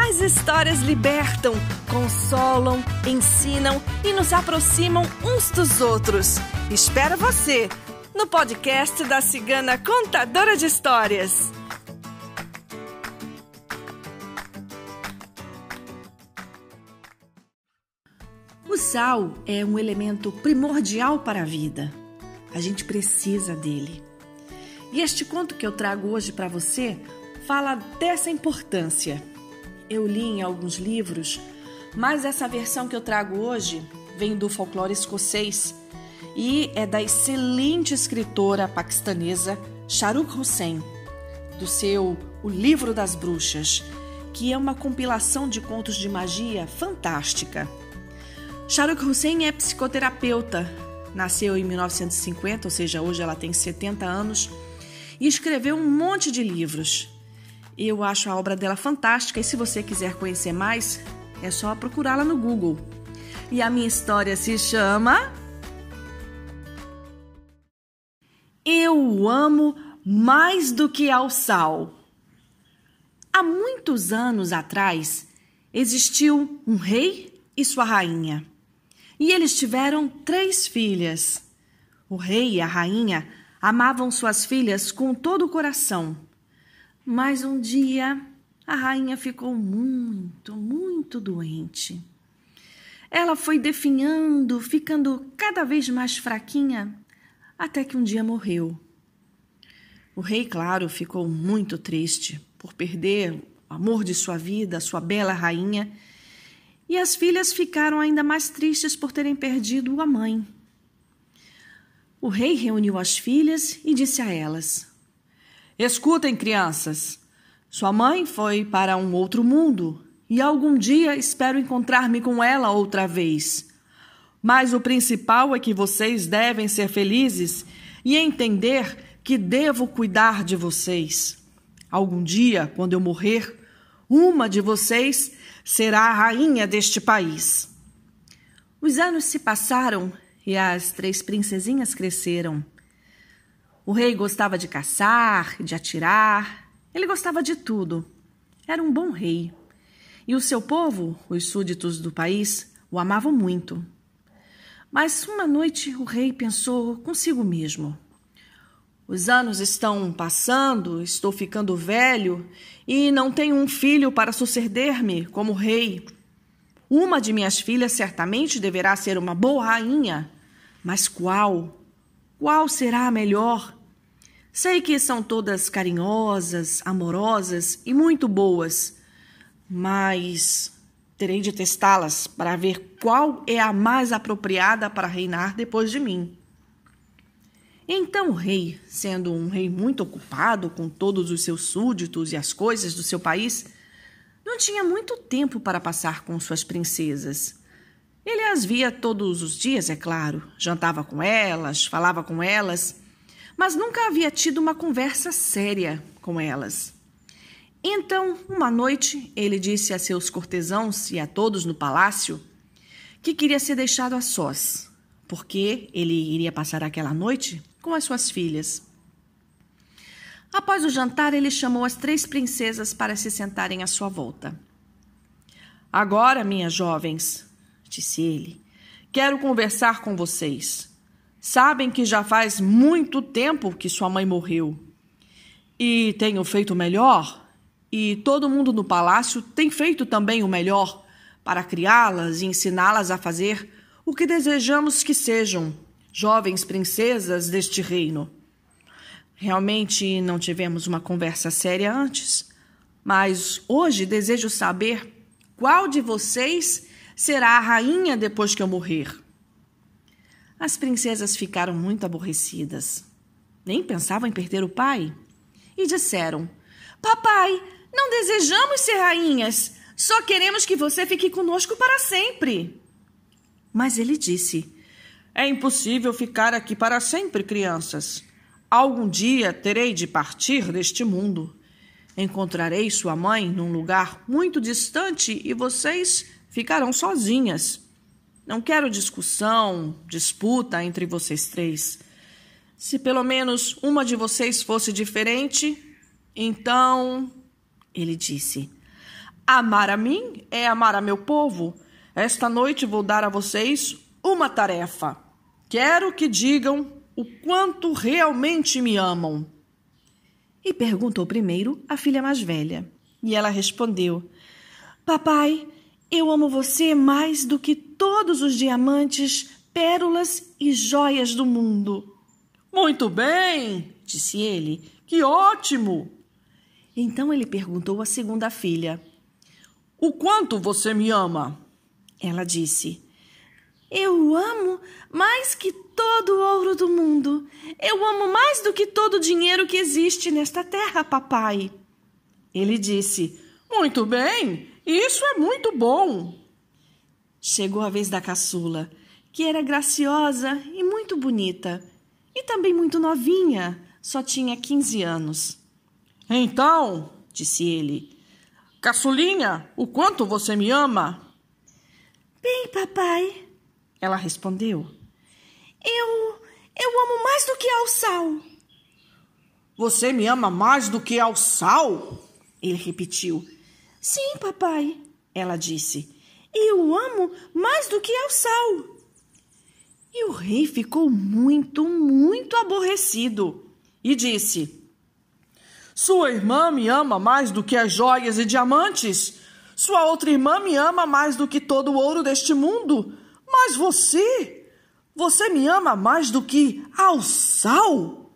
As histórias libertam, consolam, ensinam e nos aproximam uns dos outros. Espero você no podcast da Cigana Contadora de Histórias. O sal é um elemento primordial para a vida. A gente precisa dele. E este conto que eu trago hoje para você fala dessa importância eu li em alguns livros, mas essa versão que eu trago hoje vem do folclore escocês e é da excelente escritora paquistanesa Shahrukh Hussain, do seu O Livro das Bruxas, que é uma compilação de contos de magia fantástica. Shahrukh Hussain é psicoterapeuta, nasceu em 1950, ou seja, hoje ela tem 70 anos, e escreveu um monte de livros. Eu acho a obra dela fantástica e se você quiser conhecer mais, é só procurá-la no Google. E a minha história se chama Eu amo mais do que ao sal. Há muitos anos atrás, existiu um rei e sua rainha. E eles tiveram três filhas. O rei e a rainha amavam suas filhas com todo o coração mas um dia a rainha ficou muito, muito doente. Ela foi definhando, ficando cada vez mais fraquinha, até que um dia morreu. O rei, claro, ficou muito triste por perder o amor de sua vida, sua bela rainha, e as filhas ficaram ainda mais tristes por terem perdido a mãe. O rei reuniu as filhas e disse a elas: Escutem, crianças. Sua mãe foi para um outro mundo e algum dia espero encontrar-me com ela outra vez. Mas o principal é que vocês devem ser felizes e entender que devo cuidar de vocês. Algum dia, quando eu morrer, uma de vocês será a rainha deste país. Os anos se passaram e as três princesinhas cresceram. O rei gostava de caçar, de atirar, ele gostava de tudo. Era um bom rei. E o seu povo, os súditos do país, o amavam muito. Mas uma noite o rei pensou consigo mesmo: Os anos estão passando, estou ficando velho e não tenho um filho para suceder-me como rei. Uma de minhas filhas certamente deverá ser uma boa rainha, mas qual? Qual será a melhor? Sei que são todas carinhosas, amorosas e muito boas, mas terei de testá-las para ver qual é a mais apropriada para reinar depois de mim. Então o rei, sendo um rei muito ocupado com todos os seus súditos e as coisas do seu país, não tinha muito tempo para passar com suas princesas. Ele as via todos os dias, é claro, jantava com elas, falava com elas mas nunca havia tido uma conversa séria com elas. Então, uma noite, ele disse a seus cortesãos e a todos no palácio que queria ser deixado a sós, porque ele iria passar aquela noite com as suas filhas. Após o jantar, ele chamou as três princesas para se sentarem à sua volta. Agora, minhas jovens, disse ele, quero conversar com vocês. Sabem que já faz muito tempo que sua mãe morreu. E tenho feito o melhor, e todo mundo no palácio tem feito também o melhor para criá-las e ensiná-las a fazer o que desejamos que sejam, jovens princesas deste reino. Realmente não tivemos uma conversa séria antes, mas hoje desejo saber qual de vocês será a rainha depois que eu morrer. As princesas ficaram muito aborrecidas. Nem pensavam em perder o pai. E disseram: Papai, não desejamos ser rainhas. Só queremos que você fique conosco para sempre. Mas ele disse: É impossível ficar aqui para sempre, crianças. Algum dia terei de partir deste mundo. Encontrarei sua mãe num lugar muito distante e vocês ficarão sozinhas. Não quero discussão, disputa entre vocês três. Se pelo menos uma de vocês fosse diferente, então. Ele disse: Amar a mim é amar a meu povo. Esta noite vou dar a vocês uma tarefa. Quero que digam o quanto realmente me amam. E perguntou primeiro a filha mais velha. E ela respondeu: Papai, eu amo você mais do que todos os diamantes, pérolas e joias do mundo. Muito bem, disse ele. Que ótimo! Então ele perguntou à segunda filha: O quanto você me ama? Ela disse: Eu amo mais que todo o ouro do mundo. Eu amo mais do que todo o dinheiro que existe nesta terra, papai. Ele disse: Muito bem, isso é muito bom. Chegou a vez da caçula, que era graciosa e muito bonita, e também muito novinha, só tinha 15 anos. Então, disse ele, caçulinha, o quanto você me ama? Bem, papai, ela respondeu. Eu. Eu amo mais do que ao sal. Você me ama mais do que ao sal? Ele repetiu. Sim, papai, ela disse. Eu amo mais do que ao sal. E o rei ficou muito, muito aborrecido e disse: Sua irmã me ama mais do que as joias e diamantes. Sua outra irmã me ama mais do que todo o ouro deste mundo. Mas você, você me ama mais do que ao sal?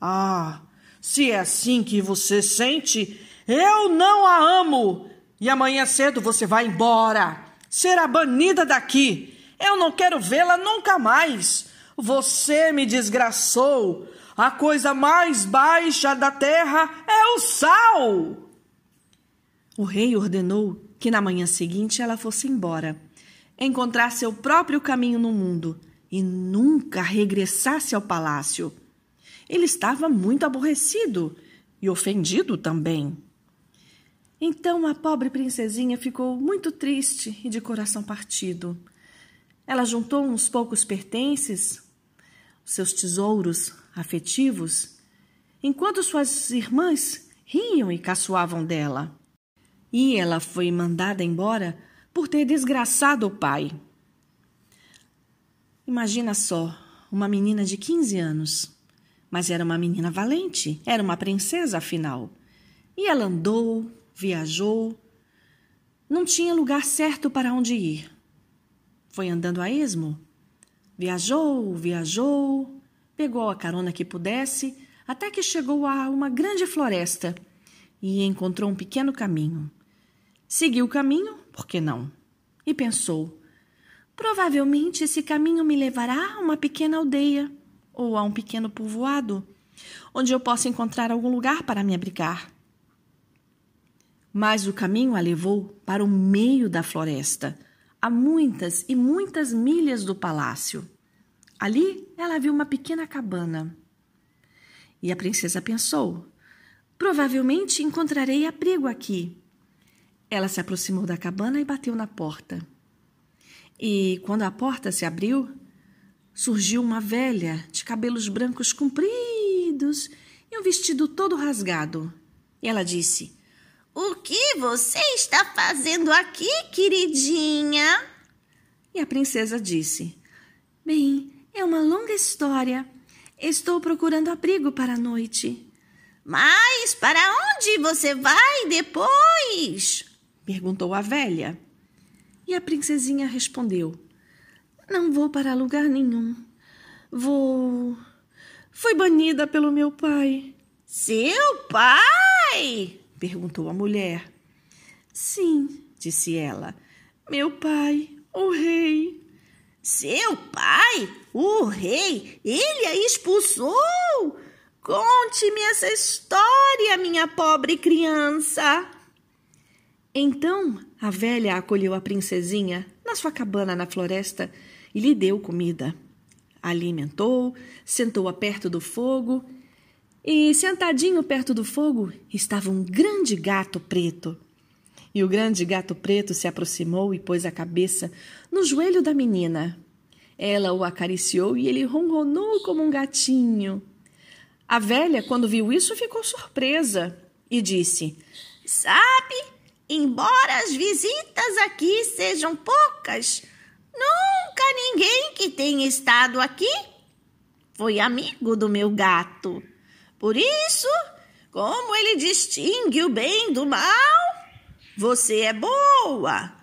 Ah, se é assim que você sente, eu não a amo. E amanhã cedo você vai embora. Será banida daqui. Eu não quero vê-la nunca mais. Você me desgraçou. A coisa mais baixa da terra é o sal. O rei ordenou que na manhã seguinte ela fosse embora, encontrar seu próprio caminho no mundo e nunca regressasse ao palácio. Ele estava muito aborrecido e ofendido também. Então a pobre princesinha ficou muito triste e de coração partido. Ela juntou uns poucos pertences, seus tesouros afetivos, enquanto suas irmãs riam e caçoavam dela. E ela foi mandada embora por ter desgraçado o pai. Imagina só, uma menina de 15 anos, mas era uma menina valente, era uma princesa afinal. E ela andou, viajou, não tinha lugar certo para onde ir. Foi andando a esmo. Viajou, viajou, pegou a carona que pudesse, até que chegou a uma grande floresta e encontrou um pequeno caminho. Seguiu o caminho, por que não? E pensou: provavelmente esse caminho me levará a uma pequena aldeia ou a um pequeno povoado, onde eu possa encontrar algum lugar para me abrigar. Mas o caminho a levou para o meio da floresta, a muitas e muitas milhas do palácio. Ali ela viu uma pequena cabana. E a princesa pensou: provavelmente encontrarei abrigo aqui. Ela se aproximou da cabana e bateu na porta. E quando a porta se abriu, surgiu uma velha de cabelos brancos compridos e um vestido todo rasgado. E ela disse: o que você está fazendo aqui, queridinha? E a princesa disse: Bem, é uma longa história. Estou procurando abrigo para a noite. Mas para onde você vai depois? perguntou a velha. E a princesinha respondeu: Não vou para lugar nenhum. Vou. Fui banida pelo meu pai. Seu pai? Perguntou a mulher. Sim, disse ela. Meu pai, o rei. Seu pai, o rei, ele a expulsou? Conte-me essa história, minha pobre criança. Então a velha acolheu a princesinha na sua cabana na floresta e lhe deu comida. A alimentou, sentou-a perto do fogo e, sentadinho perto do fogo, estava um grande gato preto. E o grande gato preto se aproximou e pôs a cabeça no joelho da menina. Ela o acariciou e ele ronronou como um gatinho. A velha, quando viu isso, ficou surpresa e disse: Sabe, embora as visitas aqui sejam poucas, nunca ninguém que tenha estado aqui foi amigo do meu gato. Por isso, como ele distingue o bem do mal, você é boa.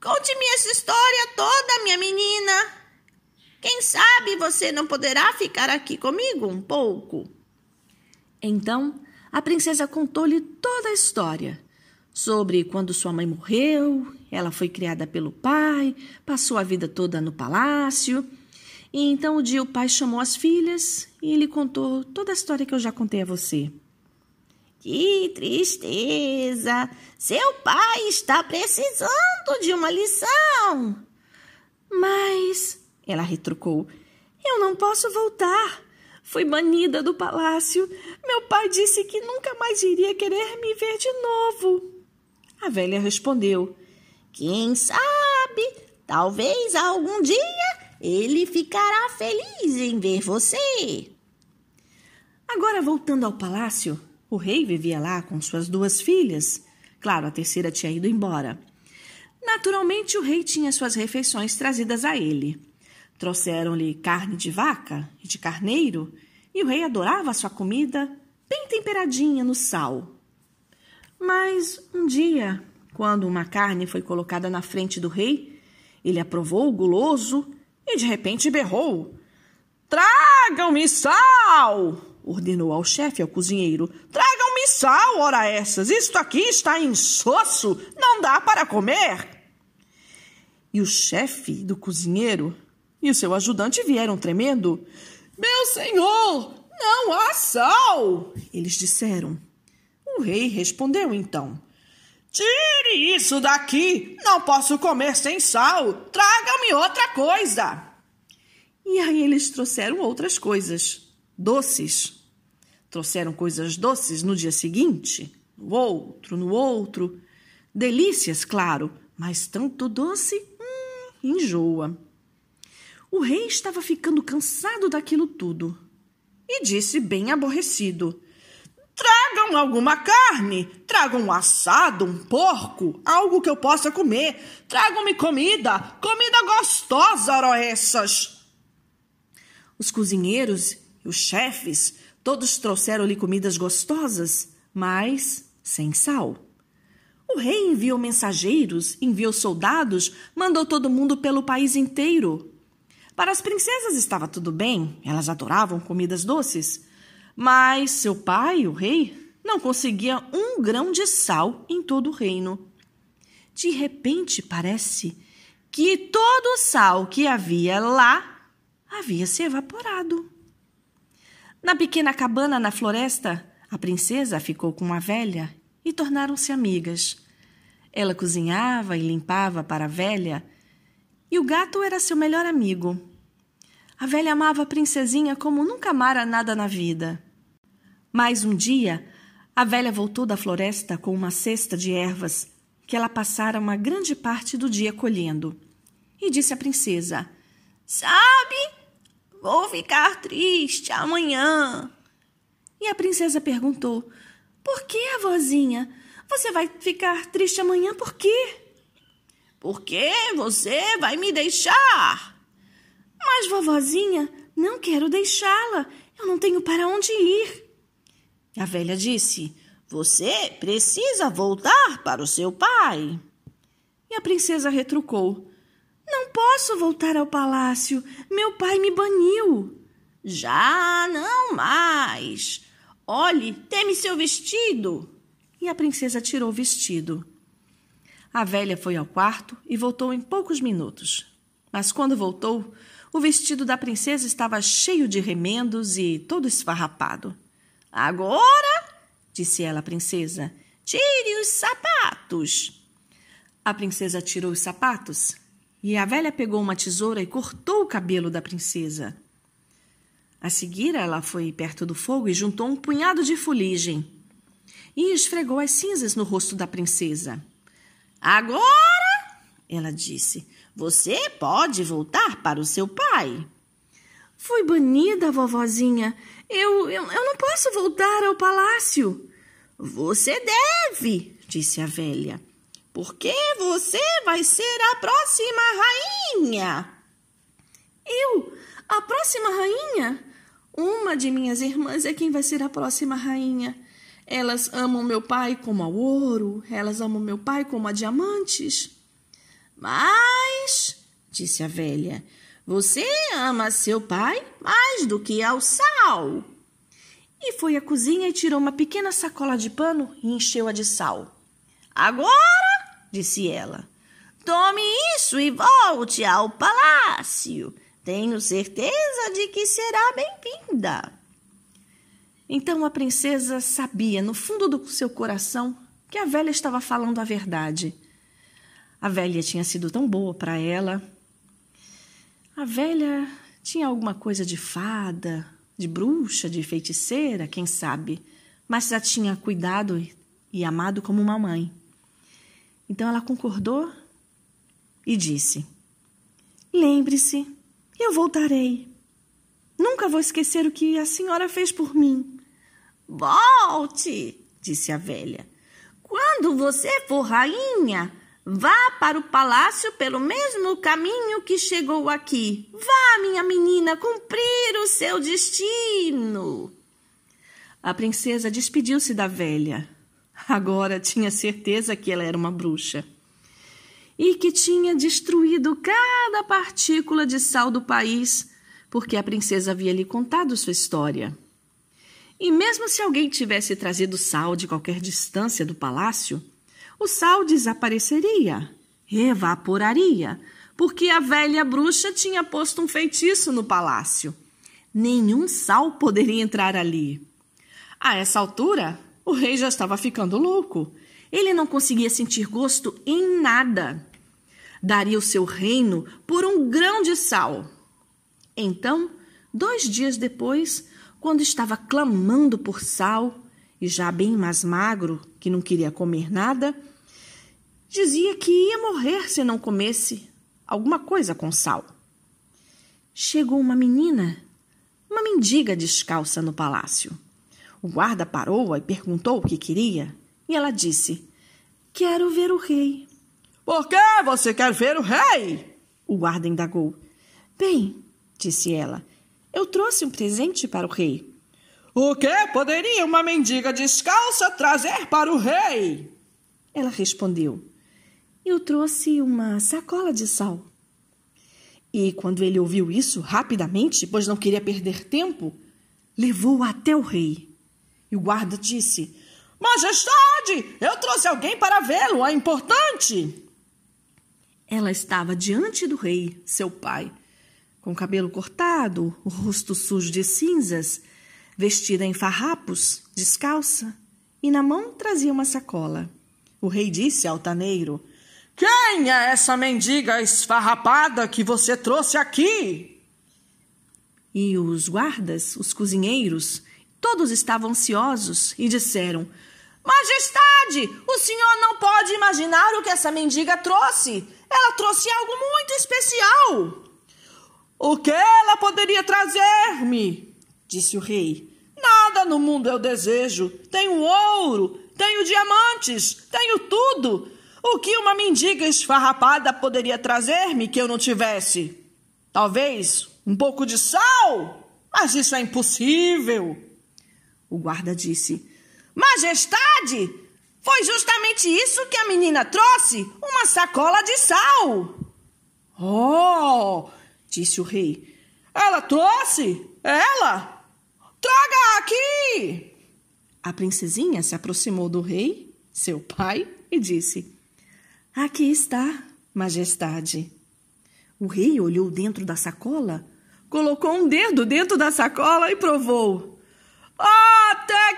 Conte-me essa história toda, minha menina. Quem sabe você não poderá ficar aqui comigo um pouco? Então, a princesa contou-lhe toda a história sobre quando sua mãe morreu, ela foi criada pelo pai, passou a vida toda no palácio. E então o dia o pai chamou as filhas e ele contou toda a história que eu já contei a você. Que tristeza! Seu pai está precisando de uma lição. Mas, ela retrucou, eu não posso voltar. Fui banida do palácio. Meu pai disse que nunca mais iria querer me ver de novo. A velha respondeu: Quem sabe? Talvez algum dia ele ficará feliz em ver você. Agora, voltando ao palácio, o rei vivia lá com suas duas filhas. Claro, a terceira tinha ido embora. Naturalmente, o rei tinha suas refeições trazidas a ele. Trouxeram-lhe carne de vaca e de carneiro, e o rei adorava sua comida bem temperadinha no sal. Mas um dia, quando uma carne foi colocada na frente do rei, ele aprovou guloso e de repente berrou: Tragam-me sal! Ordenou ao chefe ao cozinheiro. Tragam-me sal, ora essas! Isto aqui está insosso! Não dá para comer! E o chefe do cozinheiro e o seu ajudante vieram tremendo. Meu senhor, não há sal! Eles disseram. O rei respondeu então. Tire isso daqui! Não posso comer sem sal! Tragam-me outra coisa! E aí eles trouxeram outras coisas doces. Trouxeram coisas doces no dia seguinte, no outro, no outro. Delícias, claro, mas tanto doce, hum, enjoa. O rei estava ficando cansado daquilo tudo e disse, bem aborrecido: Tragam alguma carne, tragam um assado, um porco, algo que eu possa comer. Tragam-me comida, comida gostosa, ora essas. Os cozinheiros os chefes, todos trouxeram-lhe comidas gostosas, mas sem sal. O rei enviou mensageiros, enviou soldados, mandou todo mundo pelo país inteiro. Para as princesas estava tudo bem, elas adoravam comidas doces. Mas seu pai, o rei, não conseguia um grão de sal em todo o reino. De repente, parece que todo o sal que havia lá havia se evaporado. Na pequena cabana na floresta, a princesa ficou com a velha e tornaram-se amigas. Ela cozinhava e limpava para a velha, e o gato era seu melhor amigo. A velha amava a princesinha como nunca amara nada na vida. Mas um dia, a velha voltou da floresta com uma cesta de ervas que ela passara uma grande parte do dia colhendo. E disse à princesa: Sabe, Vou ficar triste amanhã. E a princesa perguntou: Por que, avózinha? Você vai ficar triste amanhã por quê? Porque você vai me deixar. Mas, vovozinha, não quero deixá-la. Eu não tenho para onde ir. A velha disse: Você precisa voltar para o seu pai. E a princesa retrucou: não posso voltar ao palácio. Meu pai me baniu. Já não mais. Olhe, teme seu vestido. E a princesa tirou o vestido. A velha foi ao quarto e voltou em poucos minutos. Mas quando voltou, o vestido da princesa estava cheio de remendos e todo esfarrapado. Agora, disse ela à princesa, tire os sapatos. A princesa tirou os sapatos e a velha pegou uma tesoura e cortou o cabelo da princesa. A seguir, ela foi perto do fogo e juntou um punhado de fuligem e esfregou as cinzas no rosto da princesa. Agora, ela disse, você pode voltar para o seu pai. Fui banida, vovozinha. Eu, eu, eu não posso voltar ao palácio. Você deve, disse a velha, porque você vai ser a próxima rainha. Eu? A próxima rainha? Uma de minhas irmãs é quem vai ser a próxima rainha. Elas amam meu pai como a ouro, elas amam meu pai como a diamantes. Mas, disse a velha, você ama seu pai mais do que ao sal. E foi à cozinha e tirou uma pequena sacola de pano e encheu-a de sal. Agora, disse ela, tome isso e volte ao palácio. Tenho certeza de que será bem-vinda. Então a princesa sabia, no fundo do seu coração, que a velha estava falando a verdade. A velha tinha sido tão boa para ela. A velha tinha alguma coisa de fada, de bruxa, de feiticeira, quem sabe, mas já tinha cuidado e amado como uma mãe. Então ela concordou e disse: Lembre-se eu voltarei. Nunca vou esquecer o que a senhora fez por mim. Volte, disse a velha. Quando você for rainha, vá para o palácio pelo mesmo caminho que chegou aqui. Vá, minha menina, cumprir o seu destino. A princesa despediu-se da velha. Agora tinha certeza que ela era uma bruxa e que tinha destruído cada partícula de sal do país, porque a princesa havia lhe contado sua história. E mesmo se alguém tivesse trazido sal de qualquer distância do palácio, o sal desapareceria, evaporaria, porque a velha bruxa tinha posto um feitiço no palácio. Nenhum sal poderia entrar ali. A essa altura, o rei já estava ficando louco ele não conseguia sentir gosto em nada. Daria o seu reino por um grão de sal. Então, dois dias depois, quando estava clamando por sal, e já bem mais magro, que não queria comer nada, dizia que ia morrer se não comesse alguma coisa com sal. Chegou uma menina, uma mendiga descalça no palácio. O guarda parou-a e perguntou o que queria. E ela disse: Quero ver o rei. Por que você quer ver o rei? O guarda indagou. Bem, disse ela, eu trouxe um presente para o rei. O que poderia uma mendiga descalça trazer para o rei? Ela respondeu. Eu trouxe uma sacola de sal. E quando ele ouviu isso, rapidamente, pois não queria perder tempo, levou-a até o rei. E o guarda disse: Majestade, eu trouxe alguém para vê-lo, é importante. Ela estava diante do rei, seu pai, com o cabelo cortado, o rosto sujo de cinzas, vestida em farrapos, descalça, e na mão trazia uma sacola. O rei disse altaneiro: Quem é essa mendiga esfarrapada que você trouxe aqui? E os guardas, os cozinheiros, todos estavam ansiosos e disseram: Majestade, o senhor não pode imaginar o que essa mendiga trouxe. Ela trouxe algo muito especial. O que ela poderia trazer-me? disse o rei. Nada no mundo eu desejo. Tenho ouro, tenho diamantes, tenho tudo. O que uma mendiga esfarrapada poderia trazer-me que eu não tivesse? Talvez um pouco de sal? Mas isso é impossível. O guarda disse: Majestade, foi justamente isso que a menina trouxe: uma sacola de sal. Oh, disse o rei. Ela trouxe? Ela? Traga aqui! A princesinha se aproximou do rei, seu pai, e disse: Aqui está, majestade. O rei olhou dentro da sacola, colocou um dedo dentro da sacola e provou.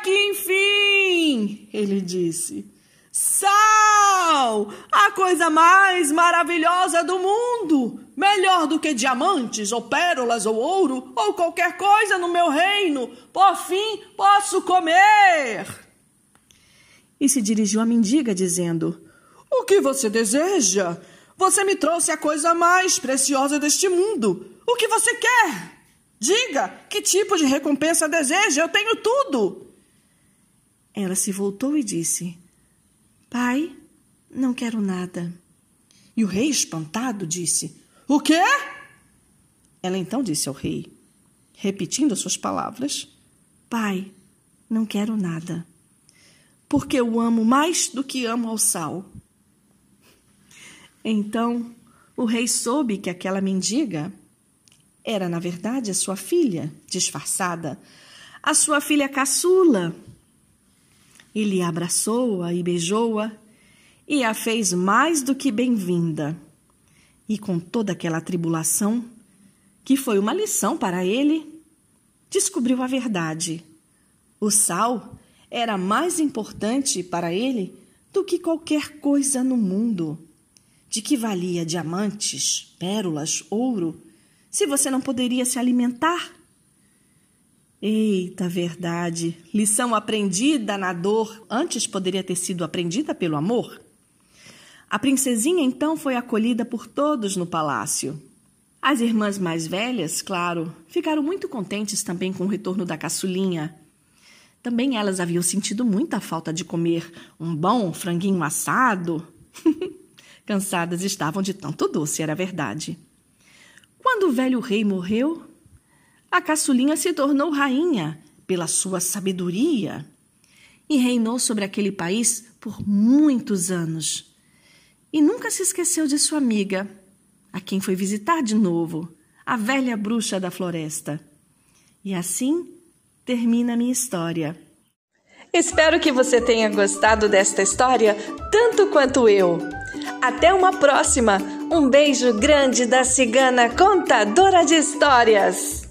Que enfim, ele disse. Sal! A coisa mais maravilhosa do mundo! Melhor do que diamantes, ou pérolas, ou ouro, ou qualquer coisa no meu reino. Por fim, posso comer! E se dirigiu à mendiga, dizendo: O que você deseja? Você me trouxe a coisa mais preciosa deste mundo. O que você quer? Diga, que tipo de recompensa deseja? Eu tenho tudo. Ela se voltou e disse: Pai, não quero nada. E o rei, espantado, disse: O quê? Ela então disse ao rei, repetindo suas palavras: Pai, não quero nada, porque eu amo mais do que amo ao sal. Então o rei soube que aquela mendiga era, na verdade, a sua filha, disfarçada, a sua filha caçula, ele abraçou-a e beijou-a e a fez mais do que bem-vinda. E com toda aquela tribulação, que foi uma lição para ele, descobriu a verdade. O sal era mais importante para ele do que qualquer coisa no mundo. De que valia diamantes, pérolas, ouro, se você não poderia se alimentar Eita, verdade! Lição aprendida na dor antes poderia ter sido aprendida pelo amor? A princesinha então foi acolhida por todos no palácio. As irmãs mais velhas, claro, ficaram muito contentes também com o retorno da caçulinha. Também elas haviam sentido muita falta de comer um bom franguinho assado. Cansadas estavam de tanto doce, era verdade. Quando o velho rei morreu, a caçulinha se tornou rainha pela sua sabedoria e reinou sobre aquele país por muitos anos. E nunca se esqueceu de sua amiga, a quem foi visitar de novo, a velha bruxa da floresta. E assim termina a minha história. Espero que você tenha gostado desta história tanto quanto eu. Até uma próxima! Um beijo grande da cigana contadora de histórias!